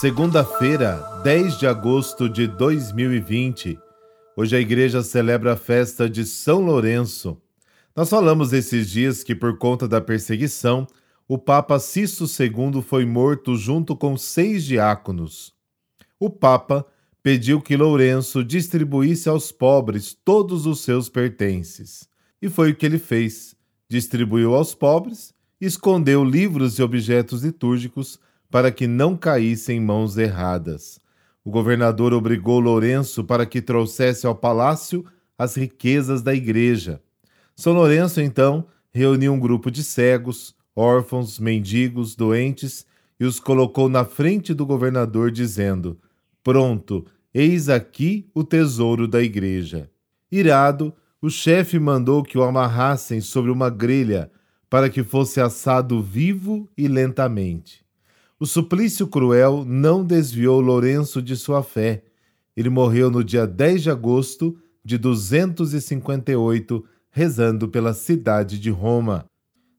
Segunda-feira, 10 de agosto de 2020. Hoje a igreja celebra a festa de São Lourenço. Nós falamos esses dias que, por conta da perseguição, o Papa Sisto II foi morto junto com seis diáconos. O Papa pediu que Lourenço distribuísse aos pobres todos os seus pertences. E foi o que ele fez. Distribuiu aos pobres, escondeu livros e objetos litúrgicos para que não caíssem em mãos erradas. O governador obrigou Lourenço para que trouxesse ao palácio as riquezas da igreja. São Lourenço, então, reuniu um grupo de cegos, órfãos, mendigos, doentes e os colocou na frente do governador, dizendo: Pronto, eis aqui o tesouro da igreja. Irado, o chefe mandou que o amarrassem sobre uma grelha para que fosse assado vivo e lentamente. O suplício cruel não desviou Lourenço de sua fé. Ele morreu no dia 10 de agosto de 258, rezando pela cidade de Roma.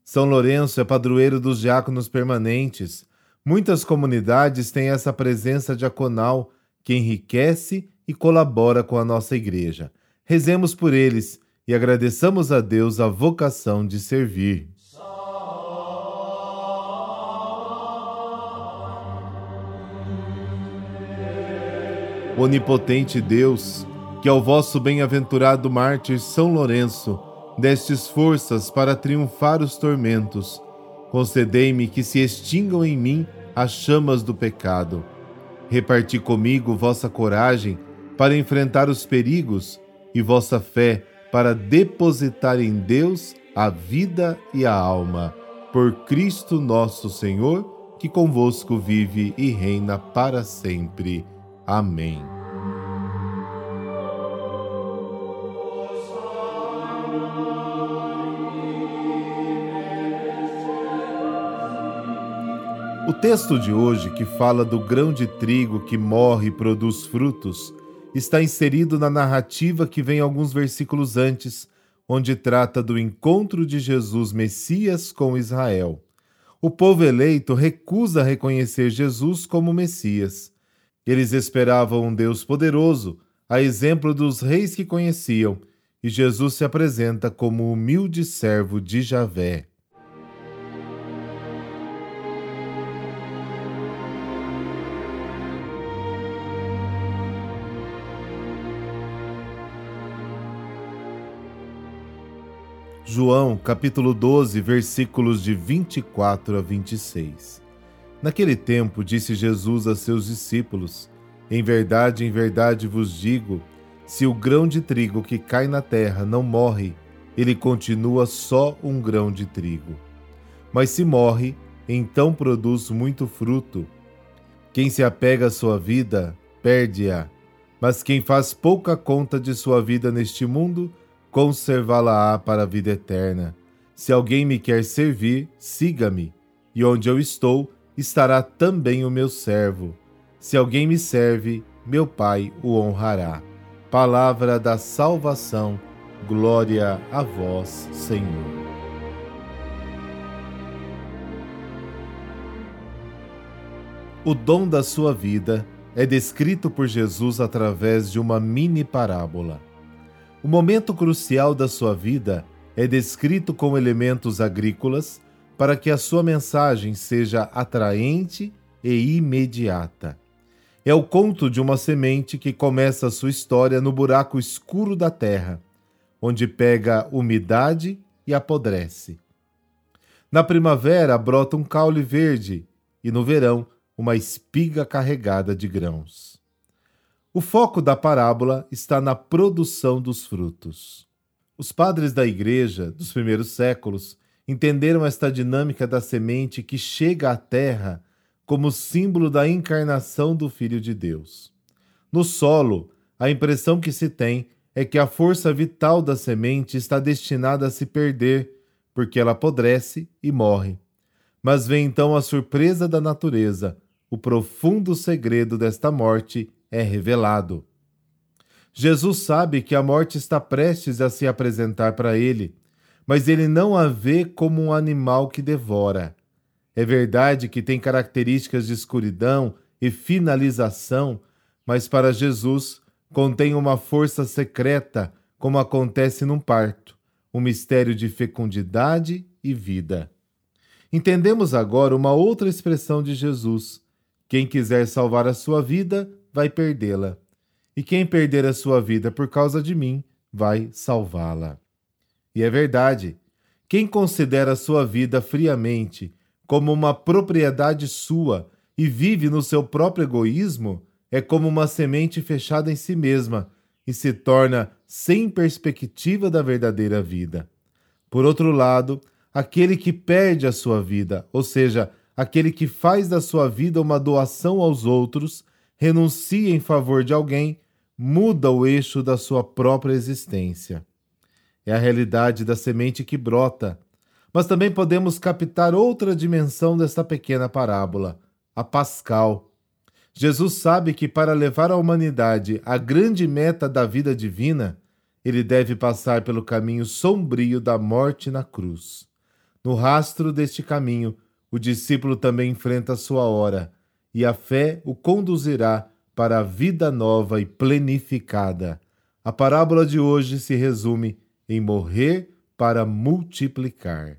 São Lourenço é padroeiro dos diáconos permanentes. Muitas comunidades têm essa presença diaconal que enriquece e colabora com a nossa igreja. Rezemos por eles e agradeçamos a Deus a vocação de servir. Onipotente Deus, que ao vosso bem-aventurado mártir São Lourenço destes forças para triunfar os tormentos, concedei-me que se extingam em mim as chamas do pecado. Reparti comigo vossa coragem para enfrentar os perigos e vossa fé para depositar em Deus a vida e a alma. Por Cristo nosso Senhor, que convosco vive e reina para sempre. Amém. O texto de hoje, que fala do grão de trigo que morre e produz frutos, está inserido na narrativa que vem alguns versículos antes, onde trata do encontro de Jesus Messias com Israel. O povo eleito recusa reconhecer Jesus como Messias eles esperavam um Deus poderoso, a exemplo dos reis que conheciam, e Jesus se apresenta como humilde servo de Javé. João, capítulo 12, versículos de 24 a 26. Naquele tempo, disse Jesus a seus discípulos: Em verdade, em verdade vos digo: se o grão de trigo que cai na terra não morre, ele continua só um grão de trigo. Mas se morre, então produz muito fruto. Quem se apega à sua vida, perde-a. Mas quem faz pouca conta de sua vida neste mundo, conservá-la-á para a vida eterna. Se alguém me quer servir, siga-me, e onde eu estou, estará também o meu servo. Se alguém me serve, meu Pai o honrará. Palavra da salvação, glória a vós, Senhor. O dom da sua vida é descrito por Jesus através de uma mini parábola. O momento crucial da sua vida é descrito com elementos agrícolas para que a sua mensagem seja atraente e imediata. É o conto de uma semente que começa a sua história no buraco escuro da terra, onde pega umidade e apodrece. Na primavera brota um caule verde e no verão uma espiga carregada de grãos. O foco da parábola está na produção dos frutos. Os padres da igreja dos primeiros séculos entenderam esta dinâmica da semente que chega à terra como símbolo da encarnação do Filho de Deus. No solo, a impressão que se tem é que a força vital da semente está destinada a se perder, porque ela apodrece e morre. Mas vem então a surpresa da natureza, o profundo segredo desta morte é revelado. Jesus sabe que a morte está prestes a se apresentar para ele mas ele não a vê como um animal que devora. É verdade que tem características de escuridão e finalização, mas para Jesus contém uma força secreta, como acontece num parto, um mistério de fecundidade e vida. Entendemos agora uma outra expressão de Jesus: quem quiser salvar a sua vida, vai perdê-la. E quem perder a sua vida por causa de mim, vai salvá-la. E é verdade. Quem considera sua vida friamente como uma propriedade sua e vive no seu próprio egoísmo, é como uma semente fechada em si mesma e se torna sem perspectiva da verdadeira vida. Por outro lado, aquele que perde a sua vida, ou seja, aquele que faz da sua vida uma doação aos outros, renuncia em favor de alguém, muda o eixo da sua própria existência. É a realidade da semente que brota, mas também podemos captar outra dimensão desta pequena parábola, a pascal. Jesus sabe que para levar a humanidade à grande meta da vida divina, ele deve passar pelo caminho sombrio da morte na cruz. No rastro deste caminho, o discípulo também enfrenta a sua hora, e a fé o conduzirá para a vida nova e plenificada. A parábola de hoje se resume em morrer para multiplicar.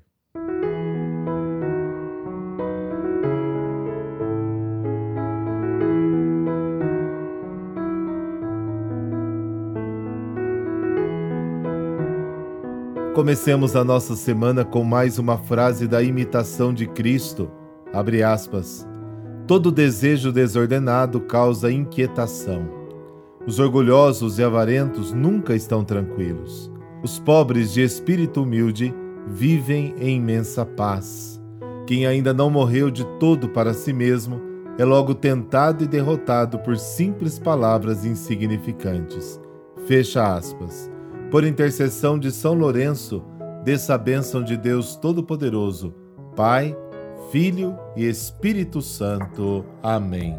Comecemos a nossa semana com mais uma frase da imitação de Cristo. Abre aspas. Todo desejo desordenado causa inquietação. Os orgulhosos e avarentos nunca estão tranquilos. Os pobres de espírito humilde vivem em imensa paz. Quem ainda não morreu de todo para si mesmo é logo tentado e derrotado por simples palavras insignificantes. Fecha aspas por intercessão de São Lourenço, dessa bênção de Deus Todo-Poderoso, Pai, Filho e Espírito Santo. Amém.